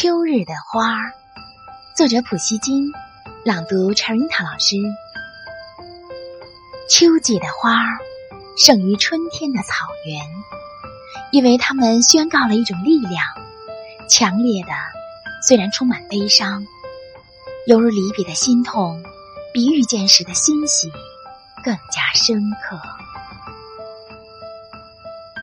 秋日的花儿，作者普希金，朗读陈瑞塔老师。秋季的花儿胜于春天的草原，因为它们宣告了一种力量，强烈的，虽然充满悲伤，犹如离别的心痛，比遇见时的欣喜更加深刻。